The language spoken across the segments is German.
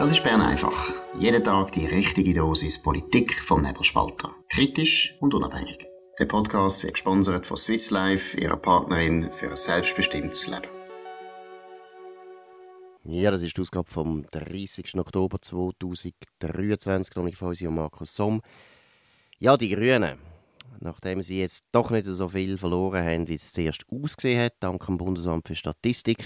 Das ist Bern einfach. Jeden Tag die richtige Dosis Politik vom Nebelspalter. Kritisch und unabhängig. Der Podcast wird gesponsert von Swiss Life, ihrer Partnerin für ein selbstbestimmtes Leben. Ja, das ist die Ausgabe vom 30. Oktober 2023, noch von uns und Markus Somm. Ja, die Grünen. Nachdem sie jetzt doch nicht so viel verloren haben, wie es zuerst ausgesehen hat, dank dem Bundesamt für Statistik,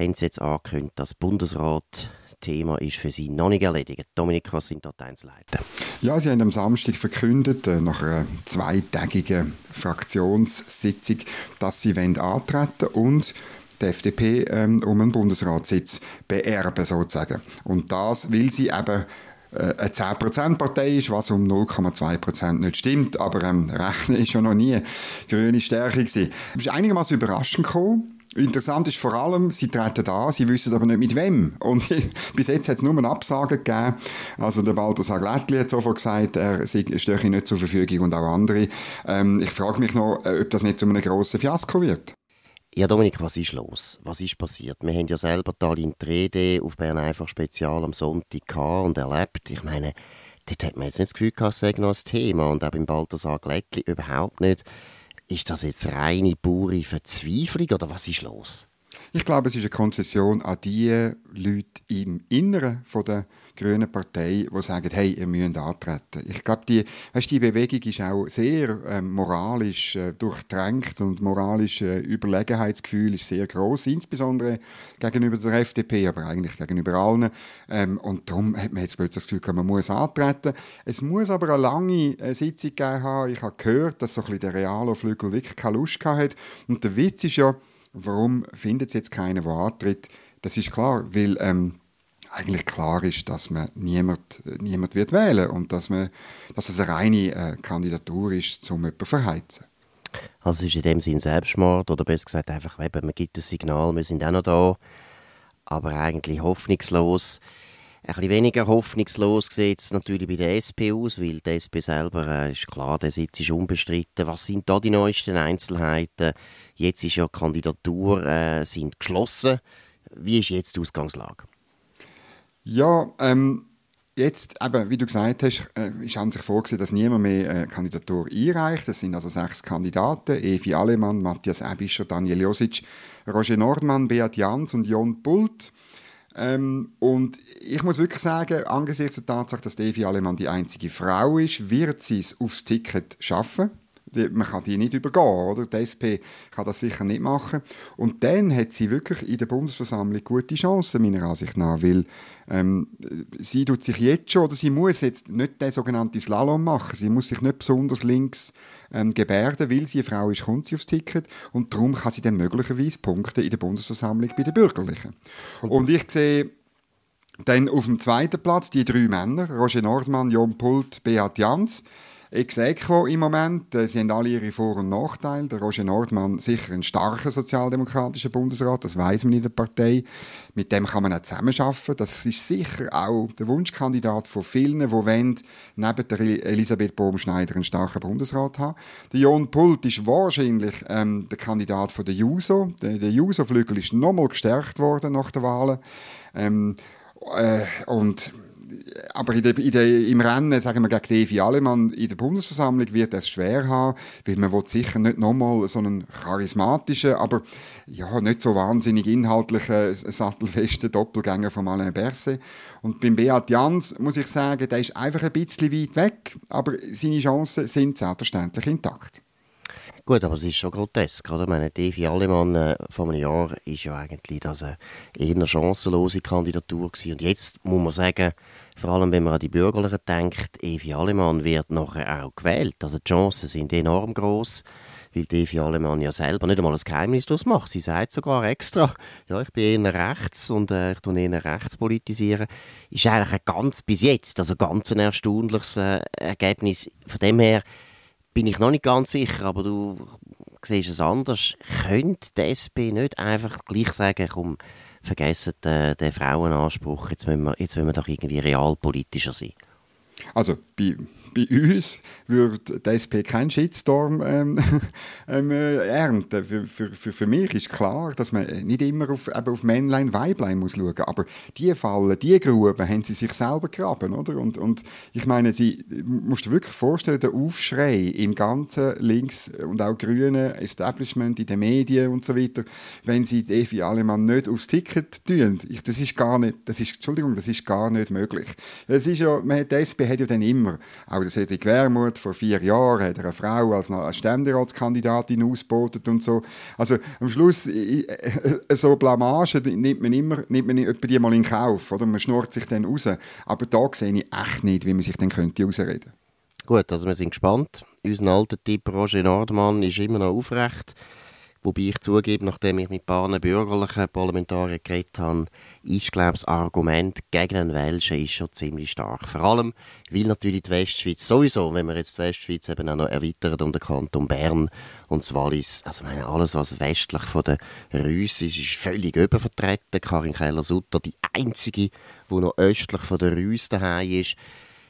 haben sie jetzt angekündigt, dass das Bundesrat Thema ist für Sie noch nicht erledigt. Dominik, was sind dort Einzelheiten? Ja, Sie haben am Samstag verkündet, äh, nach einer zweitägigen Fraktionssitzung, dass Sie antreten und die FDP ähm, um einen Bundesratssitz beerben, sozusagen. Und das will sie eben äh, eine 10%-Partei ist, was um 0,2% nicht stimmt, aber ähm, Rechnen ist ja noch nie grüne Stärke gewesen. Es ist einigermaßen überraschend gekommen, Interessant ist vor allem, sie treten da, sie wissen aber nicht mit wem. Und bis jetzt hat es nur eine Absage gegeben. Also der Balthasar Glättli hat sofort gesagt, er stehe nicht zur Verfügung und auch andere. Ähm, ich frage mich noch, äh, ob das nicht zu einem grossen Fiasko wird. Ja, Dominik, was ist los? Was ist passiert? Wir haben ja selber Tallinn Rede auf Bern einfach Spezial am Sonntag gehabt und erlebt. Ich meine, dort hat man jetzt nicht das Gefühl gehabt, es sei noch ein Thema. Und auch beim Balthasar Glättli überhaupt nicht. Ist das jetzt reine pure Verzweiflung oder was ist los? Ich glaube, es ist eine Konzession an die Leute im Inneren von der Grünen Partei, die sagen, hey, ihr müsst antreten. Ich glaube, die, weißt, die Bewegung ist auch sehr ähm, moralisch äh, durchdrängt und moralisch äh, Überlegenheitsgefühl ist sehr groß, insbesondere gegenüber der FDP, aber eigentlich gegenüber allen. Ähm, und darum hat man jetzt plötzlich das Gefühl, man muss antreten. Es muss aber eine lange äh, Sitzung gegeben haben. Ich habe gehört, dass so ein bisschen der Realo-Flügel wirklich keine Lust hatte. Und der Witz ist ja, warum findet es jetzt keiner, der antritt? Das ist klar, weil ähm, eigentlich klar ist, dass man niemand, niemand wird wählen und dass, man, dass es eine reine äh, Kandidatur ist, um jemanden zu verheizen. Also es ist in dem Sinn Selbstmord oder besser gesagt einfach, man gibt ein Signal, wir sind auch noch da, aber eigentlich hoffnungslos. Ein bisschen weniger hoffnungslos sieht es natürlich bei der SP aus, weil die SP selber äh, ist klar, der Sitz ist unbestritten. Was sind da die neuesten Einzelheiten? Jetzt ist ja die Kandidatur äh, sind geschlossen. Wie ist jetzt die Ausgangslage? Ja, ähm, jetzt, eben, wie du gesagt hast, äh, ist an sich vorgesehen, dass niemand mehr eine Kandidatur einreicht. Es sind also sechs Kandidaten: Evi Alemann, Matthias Ebischer, Daniel Josic, Roger Nordmann, Beat Jans und Jon Pult. Ähm, und ich muss wirklich sagen, angesichts der Tatsache, dass Evi Alemann die einzige Frau ist, wird sie es aufs Ticket schaffen man kann die nicht übergehen, oder? Die SP kann das sicher nicht machen. Und dann hat sie wirklich in der Bundesversammlung gute Chancen, meiner Ansicht nach, weil ähm, sie tut sich jetzt schon, oder sie muss jetzt nicht den sogenannten Slalom machen, sie muss sich nicht besonders links ähm, gebärden, weil sie eine Frau ist, kommt sie aufs Ticket und darum kann sie dann möglicherweise Punkte in der Bundesversammlung bei den Bürgerlichen. Und ich sehe dann auf dem zweiten Platz die drei Männer, Roger Nordmann, Jon Pult, Beat Jans, ex aequo im Moment. Äh, sie haben alle ihre Vor- und Nachteile. Der Roger Nordmann sicher ein starker sozialdemokratischer Bundesrat, das weiß man in der Partei. Mit dem kann man auch zusammenarbeiten. Das ist sicher auch der Wunschkandidat von vielen, die wollen, neben der Elisabeth Bohm-Schneider einen starken Bundesrat haben. Der Jon Pult ist wahrscheinlich ähm, der Kandidat von der JUSO. Der, der JUSO-Flügel ist nochmal gestärkt worden nach der Wahl. Ähm, äh, und aber in der, in der, im Rennen, sagen wir gegen Devi Alemann, in der Bundesversammlung wird es schwer haben, weil man will sicher nicht nochmal so einen charismatischen, aber ja, nicht so wahnsinnig inhaltlichen, sattelfesten Doppelgänger von Alain Berset. Und beim Beat Jans muss ich sagen, der ist einfach ein bisschen weit weg, aber seine Chancen sind selbstverständlich intakt. Gut, aber es ist schon grotesk, oder? Ich meine, Devi Allemann äh, vor einem Jahr ist ja eigentlich das eine eher chancenlose Kandidatur gewesen. Und jetzt muss man sagen, vor allem wenn man an die Bürgerlichen denkt, Evi Allemann wird nachher auch gewählt. Also die Chancen sind enorm groß, weil Evi Allemann ja selber nicht einmal ein Geheimnis daraus macht. Sie sagt sogar extra, ja, ich bin eher rechts und äh, ich tue eher rechts politisieren. Ist eigentlich ein ganz, bis jetzt, also ganz ein erstaunliches äh, Ergebnis. Von dem her bin ich noch nicht ganz sicher, aber du siehst es anders. Könnte die SP nicht einfach gleich sagen, komm, vergessen den, den Frauenanspruch, jetzt müssen, wir, jetzt müssen wir doch irgendwie realpolitischer sein. Also bei, bei uns würde die SP keinen Shitstorm ähm, ähm, äh, ernten. Für, für, für, für mich ist klar, dass man nicht immer auf, auf Männlein, Weiblein muss schauen. Aber die Fallen, die Gruben haben sie sich selber graben, oder? Und, und ich meine, sie musst dir wirklich vorstellen, der Aufschrei im ganzen links- und auch grünen Establishment in den Medien und so weiter, wenn sie die Evi Alemann nicht aufs Ticket tun, ich, das ist gar nicht, das ist, Entschuldigung, das ist gar nicht möglich. Es ist ja, man die SP hat ja dann immer, auch der Cedric Wermuth, vor vier Jahren hat er eine Frau als, Ständeratskandidatin ausgebotet und so. Also am Schluss, so Blamage nimmt man immer, nimmt man die mal in Kauf, oder? Man schnurrt sich dann raus. Aber da sehe ich echt nicht, wie man sich dann könnte ausreden Gut, also wir sind gespannt. Unser alter Typ Roger Nordmann ist immer noch aufrecht. Wobei ich zugebe, nachdem ich mit ein paar bürgerlichen Parlamentariern geredet habe, ist, glaube ich, das Argument gegen den Welschen ist schon ziemlich stark. Vor allem, weil natürlich die Westschweiz sowieso, wenn wir jetzt die Westschweiz eben auch noch erweitern um den Kanton Bern und das Wallis, also meine, alles, was westlich von der Reuss ist, ist völlig übervertreten. Karin Keller-Sutter, die einzige, die noch östlich von der Reuss daheim ist.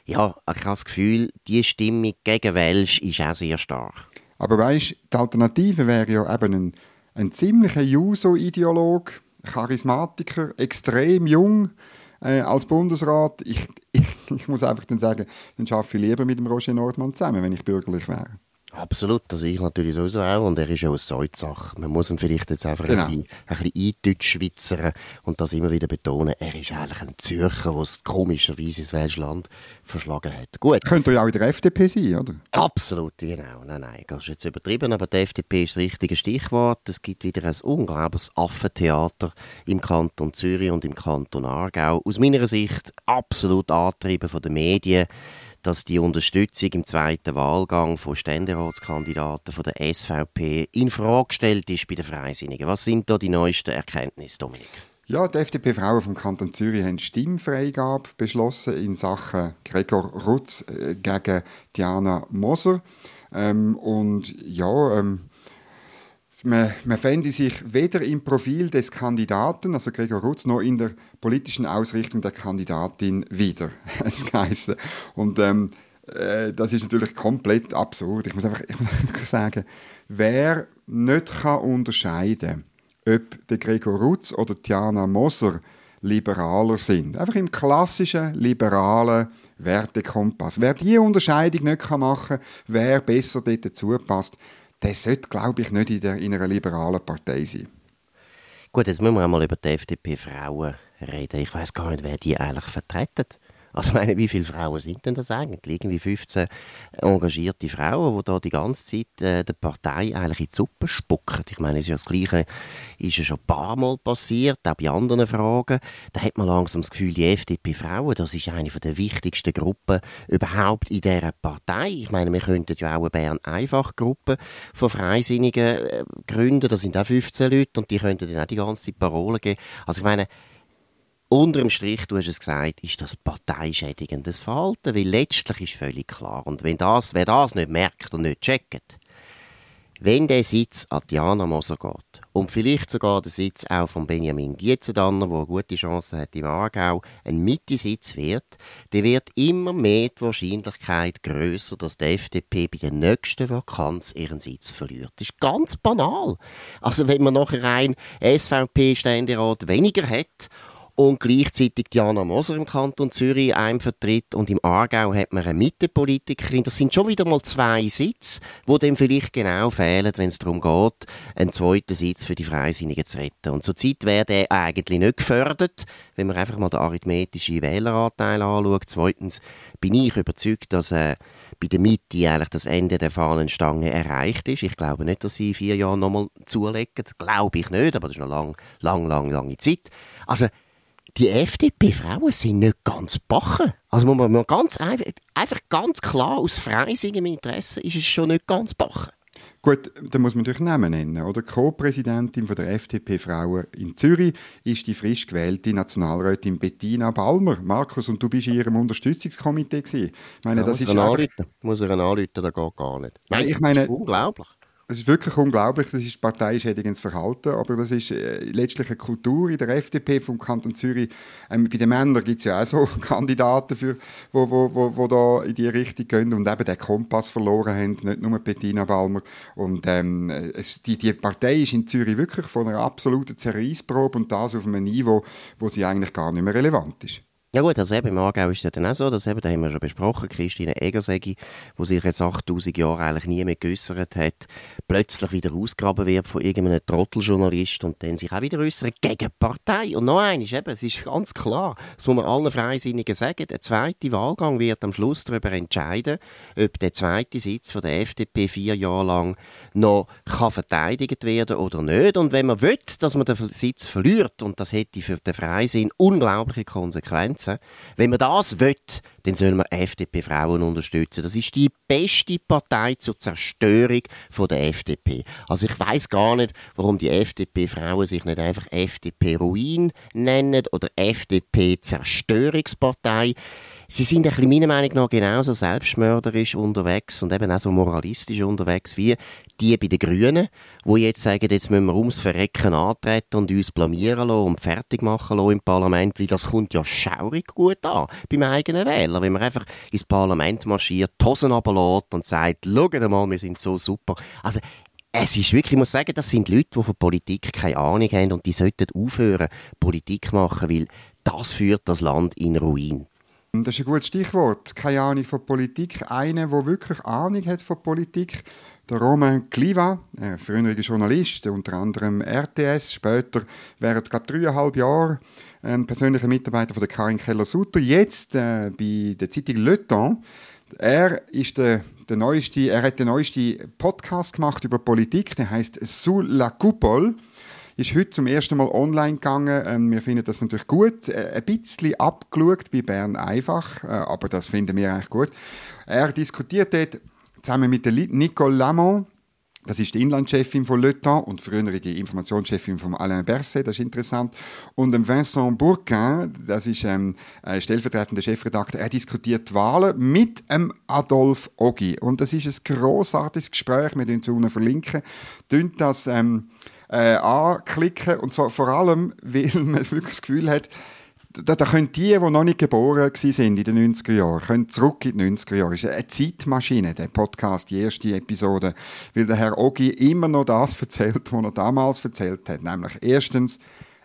Ja, ich habe das Gefühl, die Stimmung gegen Welsch ist auch sehr stark. Aber weißt, die Alternative wäre ja eben ein, ein ziemlicher Juso-Ideolog, Charismatiker, extrem jung äh, als Bundesrat. Ich, ich, ich, muss einfach dann sagen, dann arbeite ich lieber mit dem Roger Nordmann zusammen, wenn ich bürgerlich wäre. Absolut, also ich natürlich sowieso auch und er ist ja aus Salzach. Man muss ihn vielleicht jetzt einfach genau. ein bisschen, ein und das immer wieder betonen, er ist eigentlich ein Zürcher, der es komischerweise ins Welschland verschlagen hat. Gut. Könnte ja auch in der FDP sein, oder? Absolut, genau. Nein, nein, das ist jetzt übertrieben, aber die FDP ist das richtige Stichwort. Es gibt wieder ein unglaubliches Affentheater im Kanton Zürich und im Kanton Aargau. Aus meiner Sicht absolut angetrieben von den Medien dass die Unterstützung im zweiten Wahlgang von Ständeratskandidaten von der SVP in Frage gestellt ist bei den Freisinnigen. Was sind da die neuesten Erkenntnisse, Dominik? Ja, die FDP-Frauen vom Kanton Zürich haben Stimmfreigabe beschlossen in Sachen Gregor Rutz äh, gegen Diana Moser. Ähm, und ja, ähm, man, man fände sich weder im Profil des Kandidaten, also Gregor Rutz, noch in der politischen Ausrichtung der Kandidatin wieder. Und ähm, äh, das ist natürlich komplett absurd. Ich muss einfach, ich muss einfach sagen, wer nicht kann unterscheiden ob der Gregor Rutz oder Tiana Moser liberaler sind. Einfach im klassischen liberalen Wertekompass. Wer diese Unterscheidung nicht machen kann, wer besser dort passt, der sollte, glaube ich, nicht in, der, in einer liberalen Partei sein. Gut, jetzt müssen wir einmal über die FDP-Frauen reden. Ich weiß gar nicht, wer die eigentlich vertreten. Also meine, wie viele Frauen sind denn das eigentlich? Irgendwie 15 engagierte Frauen, die da die ganze Zeit äh, der Partei eigentlich in die Suppe spucken. Ich meine, ist ja das Gleiche ist ja schon ein paar Mal passiert, auch bei anderen Fragen. Da hat man langsam das Gefühl, die FDP-Frauen, das ist eine der wichtigsten Gruppen überhaupt in dieser Partei. Ich meine, wir könnten ja auch eine Bern-Einfach-Gruppe von Freisinnigen äh, gründen. Da sind auch 15 Leute und die könnten dann auch die ganze Zeit Parolen geben. Also ich meine, Unterm Strich, du hast es gesagt, ist das parteischädigendes Verhalten, weil letztlich ist völlig klar, und wenn das, wer das nicht merkt und nicht checkt, wenn der Sitz an Diana Moser geht und vielleicht sogar der Sitz auch von Benjamin Gietzendanner, der eine gute Chance hat im Aargau, ein Mitte-Sitz wird, dann wird immer mehr die Wahrscheinlichkeit größer, dass die FDP bei der nächsten Vakanz ihren Sitz verliert. Das ist ganz banal. Also wenn man nachher ein SVP-Ständerat weniger hat und gleichzeitig Diana Moser im Kanton Zürich einem vertritt und im Aargau hat man eine Mittepolitikerin. Das sind schon wieder mal zwei Sitze, wo dem vielleicht genau fehlen, wenn es darum geht, einen zweiten Sitz für die Freisinnigen zu retten. Und zurzeit wäre der eigentlich nicht gefördert, wenn man einfach mal den arithmetischen Wähleranteil anschaut. Zweitens bin ich überzeugt, dass äh, bei der Mitte eigentlich das Ende der Fahnenstange erreicht ist. Ich glaube nicht, dass sie in vier Jahren nochmal zulegen. Glaube ich nicht, aber das ist noch lang, lang, lang, lange Zeit. Also die FDP-Frauen sind nicht ganz bachen. Also muss man ganz einfach, einfach ganz klar aus freisinnigen Interesse ist es schon nicht ganz bachen. Gut, da muss man natürlich Namen nennen. Oder Co-Präsidentin der FDP-Frauen in Zürich ist die frisch gewählte Nationalrätin Bettina Balmer. Markus, und du bist in ihrem Unterstützungskomitee gewesen. Ich meine, ja, das ist einfach... Muss er anrufen, das geht gar nicht. Nein, ich meine, unglaublich. Es ist wirklich unglaublich, das ist parteischädigendes Verhalten, aber das ist äh, letztlich eine Kultur in der FDP vom Kanton Zürich. Ähm, bei den Männern gibt es ja auch so Kandidaten, für, wo, wo, wo, wo da in die Richtung gehen und eben den Kompass verloren haben, nicht nur Bettina Balmer. Und ähm, es, die, die Partei ist in Zürich wirklich von einer absoluten Zerreissprobe und das auf einem Niveau, wo sie eigentlich gar nicht mehr relevant ist. Ja gut, also eben im Aargau ist es dann auch so, dass eben, da haben wir schon besprochen, Christine Egersegi, die sich jetzt 8000 Jahre eigentlich nie mehr geäussert hat, plötzlich wieder ausgraben wird von irgendeinem Trotteljournalist und dann sich auch wieder äußert gegen die Partei. Und noch eines, eben, es ist ganz klar, das muss man allen Freisinnigen sagen, der zweite Wahlgang wird am Schluss darüber entscheiden, ob der zweite Sitz von der FDP vier Jahre lang noch kann verteidigt werden oder nicht. Und wenn man will, dass man den Sitz verliert, und das hätte für den Freisinn unglaubliche Konsequenzen, unterstützen. Wenn man das will, dann soll man FDP-Frauen unterstützen. Das ist die beste Partei zur Zerstörung von der FDP. Also ich weiß gar nicht, warum die FDP-Frauen sich nicht einfach FDP-Ruin nennen oder FDP-Zerstörungspartei. Sie sind ein meiner Meinung nach genauso selbstmörderisch unterwegs und eben auch so moralistisch unterwegs wie die bei den Grünen, die jetzt sagen, jetzt müssen wir ums Verrecken antreten und uns blamieren lassen und fertig machen lassen im Parlament, weil das kommt ja schaurig gut an beim eigenen Wähler, wenn man einfach ins Parlament marschiert, die Hosen runterlässt und sagt, schaut mal, wir sind so super. Also es ist wirklich, ich muss sagen, das sind Leute, die von Politik keine Ahnung haben und die sollten aufhören, Politik machen, weil das führt das Land in Ruin. Das ist ein gutes Stichwort. Keine Ahnung von Politik. Einer, der wirklich Ahnung hat von Politik, der Romain Kliva, ein Journalist, unter anderem RTS, später während glaube dreieinhalb Jahre ein persönlicher Mitarbeiter von der Karin Keller-Sutter, jetzt äh, bei der Zeitung Le Temps. Er ist der, der neueste, er hat den neuesten Podcast gemacht über Politik, der heißt Sous la Coupole ist heute zum ersten Mal online gegangen. Ähm, wir finden das natürlich gut. Äh, ein bisschen abgeschaut bei Bern einfach, äh, aber das finden wir eigentlich gut. Er diskutiert dort zusammen mit der Nicole Lamont, das ist die Inlandchefin von Le Temps und frühere Informationschefin von Alain Berset, das ist interessant. Und Vincent Bourquin, das ist ähm, stellvertretender Chefredakteur, er diskutiert die Wahlen mit ähm, Adolf Ogi. Und das ist ein grossartiges Gespräch, wir verlinken es verlinken. Tönt das ähm, äh, anklicken. Und zwar vor allem, weil man wirklich das Gefühl hat, da, da können die, die noch nicht geboren sind in den 90er Jahren, können zurück in die 90er Jahre. Es ist eine Zeitmaschine, der Podcast, die erste Episode, weil der Herr Ogi immer noch das erzählt, was er damals erzählt hat. Nämlich erstens,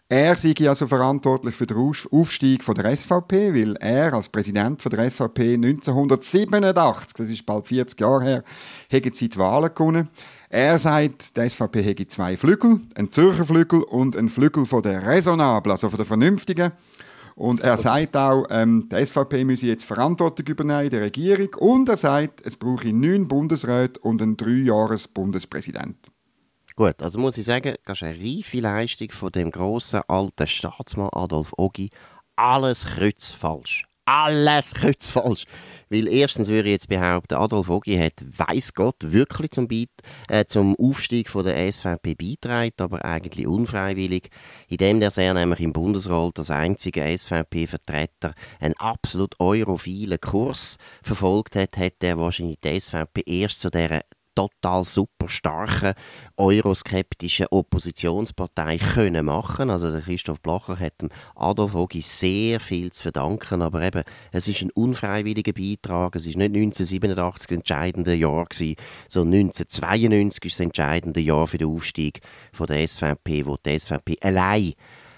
er sei also verantwortlich für den Aufstieg von der SVP, weil er als Präsident von der SVP 1987, das ist bald 40 Jahre her, hätte sie die Wahlen gewonnen. Er sagt, die SVP hätte zwei Flügel, einen Zürcher Flügel und einen Flügel von der Raisonable, also von der Vernünftigen. Und er sagt auch, ähm, die SVP müsse jetzt Verantwortung übernehmen in der Regierung. Und er sagt, es brauche neun Bundesräte und einen Dreijahres-Bundespräsident. Gut, also muss ich sagen, das ist eine reife Leistung von dem grossen alten Staatsmann Adolf Ogi. Alles kreuzfalsch alles kreuzfalsch. Weil erstens würde ich jetzt behaupten, Adolf Ogi hat, weiß Gott, wirklich zum, Beit äh, zum Aufstieg von der SVP beitragen, aber eigentlich unfreiwillig, indem der sehr nämlich im Bundesrat als einziger SVP-Vertreter einen absolut europhilen Kurs verfolgt hat, hat er wahrscheinlich die SVP erst zu dieser total super starken euroskeptischen Oppositionspartei können machen. Also der Christoph Blocher hat dem Adolf Ogi sehr viel zu verdanken, aber eben, es ist ein unfreiwilliger Beitrag. Es ist nicht 1987 das entscheidende Jahr gewesen, sondern 1992 ist das entscheidende Jahr für den Aufstieg von der SVP, wo die SVP allein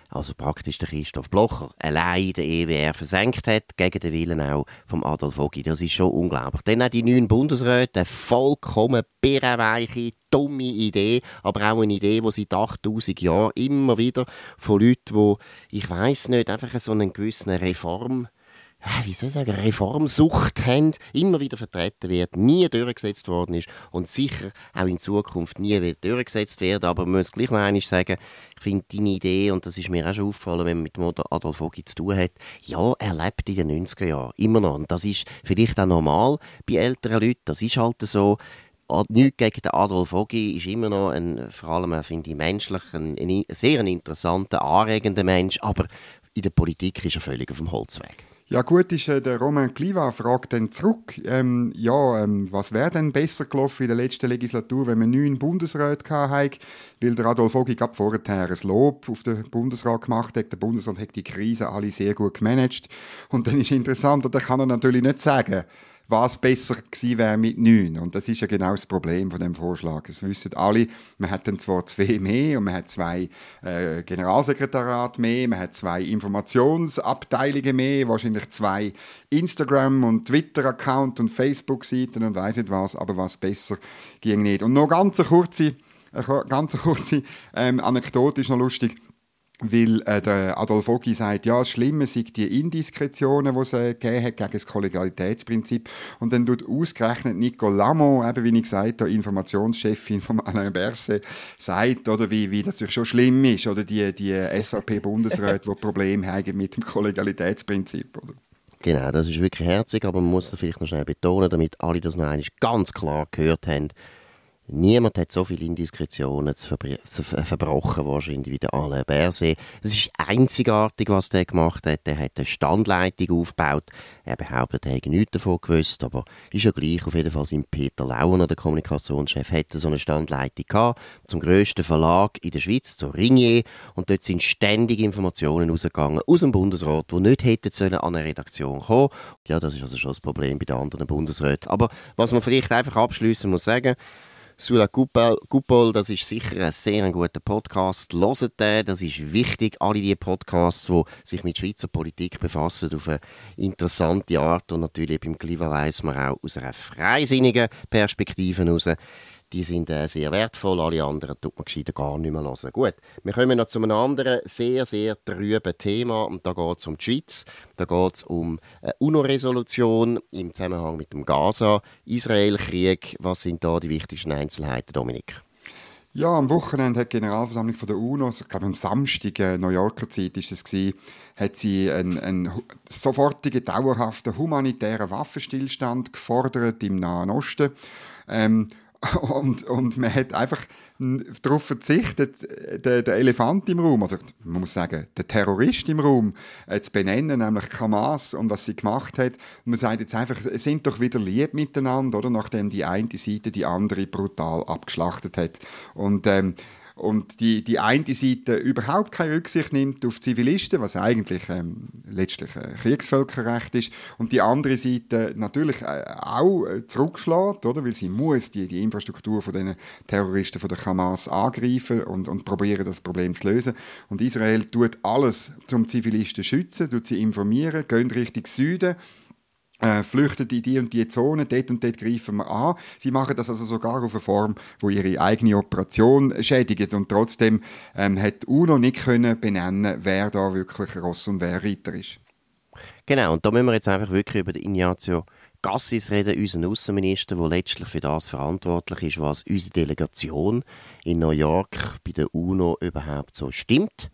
also praktisch der Christoph Blocher, allein den EWR versenkt hat, gegen den Willen auch vom Adolf Ogi. Das ist schon unglaublich. Dann auch die neuen Bundesräte, eine vollkommen birrenweiche, dumme Idee, aber auch eine Idee, die seit 8000 Jahren immer wieder von Leuten, die, ich weiß nicht, einfach so einen gewissen Reform wie soll ich sagen, Reformsucht haben, immer wieder vertreten wird, nie durchgesetzt worden ist und sicher auch in Zukunft nie wird durchgesetzt werden. Aber man muss gleich noch einmal sagen, ich finde deine Idee, und das ist mir auch schon aufgefallen, wenn man mit Adolf Ogi zu tun hat, ja, er lebt in den 90er Jahren, immer noch. Und das ist vielleicht auch normal bei älteren Leuten, das ist halt so. Nichts gegen den Adolf Ogi ist immer noch ein, vor allem, finde ich, menschlich, ein, ein sehr interessanter, anregender Mensch, aber in der Politik ist er völlig auf dem Holzweg. Ja gut, ist, äh, der Roman Kliva fragt dann zurück, ähm, ja, ähm, was wäre denn besser gelaufen in der letzten Legislatur, wenn man neun Bundesräte gehabt weil der Adolf Ogi gerade vorher ein Lob auf den Bundesrat gemacht hat. Der Bundesrat hat die Krise alle sehr gut gemanagt. Und dann ist interessant, und da kann er natürlich nicht sagen, was besser gewesen wäre mit neun. Und das ist ja genau das Problem von dem Vorschlag. Es wissen alle, man hat dann zwar zwei mehr und man hat zwei äh, Generalsekretariat mehr, man hat zwei Informationsabteilungen mehr, wahrscheinlich zwei Instagram- und Twitter-Account und Facebook-Seiten und weiß nicht was, aber was besser ging nicht. Und noch ganz eine kurze, eine ganz kurze ähm, Anekdote ist noch lustig weil äh, der Adolf Ogi sagt, ja, das Schlimme sind die Indiskretionen, die es äh, gegeben hat gegen das Kollegialitätsprinzip. Und dann tut ausgerechnet Nico Lamo, eben wie ich gesagt habe, Informationschefin von Alain Berset, sagt, oder wie, wie das schon schlimm ist, oder die, die SVP-Bundesräte, die Probleme haben mit dem Kollegialitätsprinzip. Oder? Genau, das ist wirklich herzig, aber man muss das vielleicht noch schnell betonen, damit alle das noch einmal ganz klar gehört haben. Niemand hat so viele Indiskretionen zu, verbr zu verbrochen wahrscheinlich wie der Alain Berset. Es ist einzigartig, was der gemacht hat. Er hat eine Standleitung aufgebaut. Er behauptet, er hätte nichts davon gewusst, aber ist ja gleich. Auf jeden Fall sein Peter Launer, der Kommunikationschef, hatte so eine Standleitung gehabt, zum grössten Verlag in der Schweiz, zu Ringier. Und dort sind ständig Informationen rausgegangen aus dem Bundesrat, die nicht hätten sollen an eine Redaktion kommen. Ja, das ist also schon das Problem bei den anderen Bundesräten. Aber was man vielleicht einfach abschließen muss sagen, Sula Coupol, das ist sicher ein sehr guter Podcast. Hört den, das ist wichtig. Alle die Podcasts, die sich mit Schweizer Politik befassen, auf eine interessante Art und natürlich beim Kliva weiss man auch aus einer freisinnigen Perspektive heraus, die sind äh, sehr wertvoll. Alle anderen tut man gescheiter gar nicht mehr hören. Gut, wir kommen noch zu einem anderen sehr, sehr trüben Thema. Und da geht es um die Schweiz. Da geht es um eine UNO-Resolution im Zusammenhang mit dem Gaza-Israel-Krieg. Was sind da die wichtigsten Einzelheiten, Dominik? Ja, am Wochenende hat die Generalversammlung von der UNO, ich glaube am Samstag, äh, New Yorker Zeit ist es gewesen, hat sie einen, einen sofortigen, dauerhaften humanitären Waffenstillstand gefordert im Nahen Osten. Ähm, und, und man hat einfach darauf verzichtet, den, den Elefant im Raum, also man muss sagen, den Terrorist im Raum äh, zu benennen, nämlich Hamas und was sie gemacht hat. Und man sagt jetzt einfach, sind doch wieder lieb miteinander, oder? Nachdem die eine Seite die andere brutal abgeschlachtet hat. Und ähm, und die, die eine Seite überhaupt keine Rücksicht nimmt auf Zivilisten, was eigentlich ähm, letztlich äh, Kriegsvölkerrecht ist, und die andere Seite natürlich äh, auch äh, zurückschlägt, oder? weil sie muss die, die Infrastruktur von den Terroristen von der Hamas angreifen und, und probieren, das Problem zu lösen. Und Israel tut alles, zum Zivilisten zu schützen, tut sie informieren, geht Richtung Süden, äh, flüchten in die und die Zone, dort und dort greifen wir an. Sie machen das also sogar auf eine Form, wo ihre eigene Operation schädigt und trotzdem ähm, hat UNO nicht können benennen, wer da wirklich Ross und wer Reiter ist. Genau, und da müssen wir jetzt einfach wirklich über den Ignazio Gassis reden, unseren Außenminister, der letztlich für das verantwortlich ist, was unsere Delegation in New York bei der UNO überhaupt so stimmt.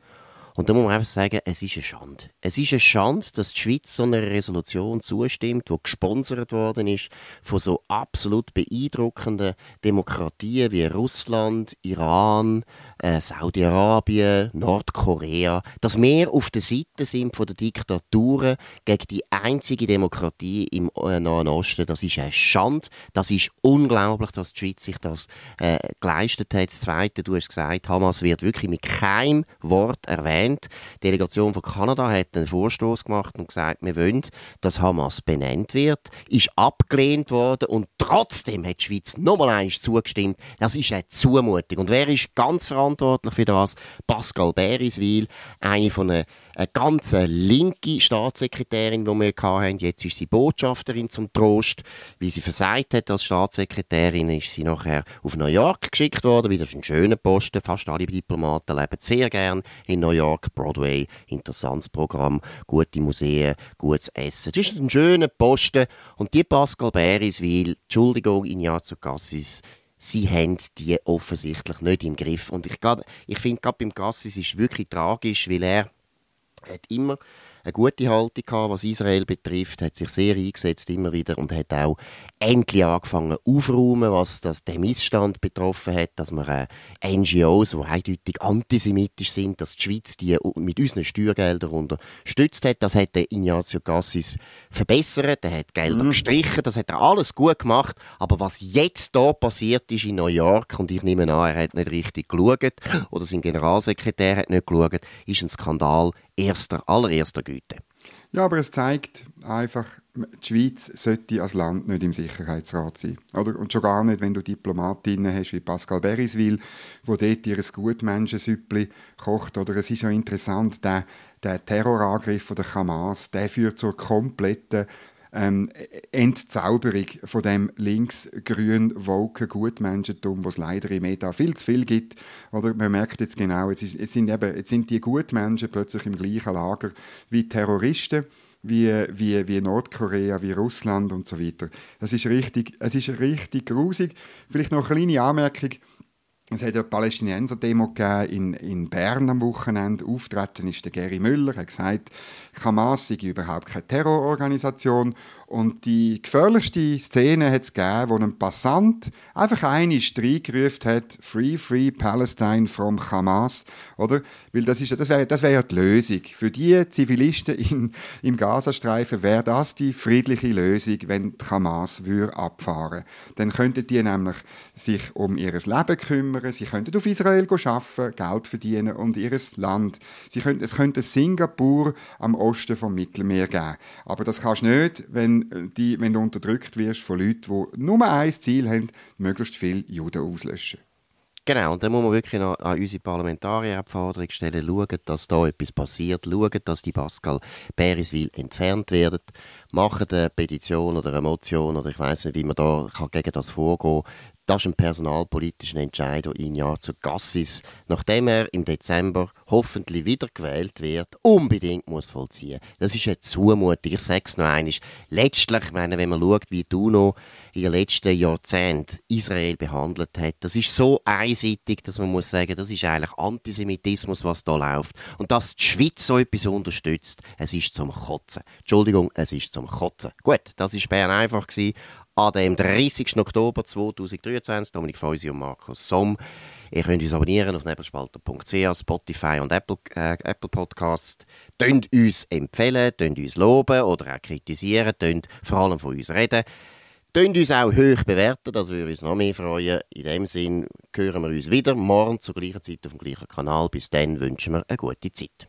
Und da muss man einfach sagen, es ist eine Schande. Es ist eine Schande, dass die Schweiz so einer Resolution zustimmt, die gesponsert worden ist von so absolut beeindruckenden Demokratien wie Russland, Iran, äh, Saudi-Arabien, Nordkorea, dass wir auf der Seite sind von der Diktaturen gegen die einzige Demokratie im äh, Nahen Osten. Das ist eine Schande. Das ist unglaublich, dass die Schweiz sich das äh, geleistet hat. Das Zweite, du hast gesagt, Hamas wird wirklich mit keinem Wort erwähnt. Die Delegation von Kanada hat einen Vorstoß gemacht und gesagt, wir wollen, dass Hamas benannt wird. Ist abgelehnt worden und trotzdem hat die Schweiz nochmal eins zugestimmt. Das ist eine Zumutung. Und wer ist ganz verantwortlich? Verantwortlich für das. Pascal Beriswil, eine von einer eine ganz linke Staatssekretärin, die wir hatten. Jetzt ist sie Botschafterin zum Trost. Wie sie versagt hat als Staatssekretärin, ist sie nachher auf New York geschickt worden, ist ein schöner Posten. Fast alle Diplomaten leben sehr gern in New York. Broadway, interessantes Programm, gute Museen, gutes Essen. Das ist ein schöner Posten. Und die Pascal Beriswil, Entschuldigung, Ignazio Cassis, sie haben die offensichtlich nicht im Griff. Und ich, ich finde, gerade beim Gassis ist es wirklich tragisch, weil er hat immer eine gute Haltung gehabt, was Israel betrifft, hat sich sehr eingesetzt immer wieder und hat auch endlich angefangen aufräumen, was das, den Missstand betroffen hat, dass wir äh, NGOs, die eindeutig antisemitisch sind, dass die Schweiz die mit unseren Steuergeldern unterstützt hat. Das hat der Ignazio Cassis verbessert, er hat Gelder mhm. gestrichen, das hat er alles gut gemacht. Aber was jetzt da passiert ist in New York, und ich nehme an, er hat nicht richtig geschaut, oder sein Generalsekretär hat nicht geschaut, ist ein Skandal erster, allererster Güte. Ja, aber es zeigt einfach, die Schweiz sollte als Land nicht im Sicherheitsrat sein. Oder? Und schon gar nicht, wenn du Diplomatinnen hast wie Pascal Beriswil, wo dort ihr Gutmenschensüppli kocht. Oder es ist ja interessant, der, der Terrorangriff der Hamas, der führt zur kompletten ähm, Entzauberung von dem links-grün woken Gutmenschentum, was es leider im Meta viel zu viel gibt. Oder man merkt jetzt genau, es, ist, es sind eben, jetzt sind die Gutmenschen plötzlich im gleichen Lager wie Terroristen wie, wie, wie Nordkorea, wie Russland und so weiter. Das ist richtig, es ist richtig grusig. Vielleicht noch eine kleine Anmerkung. Es hat eine Palästinenser-Demo in, in Bern am Wochenende. Auftreten ist der Gary Müller. Er hat gesagt, Hamas sei überhaupt keine Terrororganisation und die gefährlichste Szene hat es gegeben, wo ein Passant einfach eine reingerufen hat, Free, Free Palestine from Hamas, oder? Weil das, das wäre das wär ja die Lösung. Für die Zivilisten in, im Gazastreifen wäre das die friedliche Lösung, wenn die Hamas würde abfahren Dann könnten die nämlich sich um ihr Leben kümmern, sie könnten auf Israel arbeiten, Geld verdienen und ihr Land. Sie könnten, es könnte Singapur am Osten vom Mittelmeer geben. Aber das kannst du nicht, wenn die, wenn du unterdrückt wirst von Leuten, die nur ein Ziel haben, möglichst viele Juden auslöschen. Genau, und dann muss man wirklich noch an unsere Parlamentarier die Forderung stellen, schauen, dass da etwas passiert, schauen, dass die Pascal Beriswil entfernt werden, machen eine Petition oder eine Motion oder ich weiß nicht, wie man da gegen das vorgehen kann, das ist ein personalpolitischer Entscheid, der Ignazio Gassis, nachdem er im Dezember hoffentlich wiedergewählt wird, unbedingt muss vollziehen. Das ist eine Zumutung. Ich sage es noch einmal. Letztlich, meine, wenn man schaut, wie du noch in den letzten Jahrzehnten Israel behandelt hat, das ist so einseitig, dass man muss sagen, das ist eigentlich Antisemitismus, was da läuft. Und dass die Schweiz so etwas unterstützt, es ist zum Kotzen. Entschuldigung, es ist zum Kotzen. Gut, das war Bern einfach gewesen an dem 30. Oktober 2023. Dominik Feusi und Markus Somm. Ihr könnt uns abonnieren auf nebelspalter.ch, Spotify und Apple, äh, Apple Podcast. Tönt uns empfehlen, tönt uns loben oder auch kritisieren, tönt vor allem von uns reden. Tönt uns auch hoch bewerten, das würde uns noch mehr freuen. In dem Sinn hören wir uns wieder morgen zur gleichen Zeit auf dem gleichen Kanal. Bis dann wünschen wir eine gute Zeit.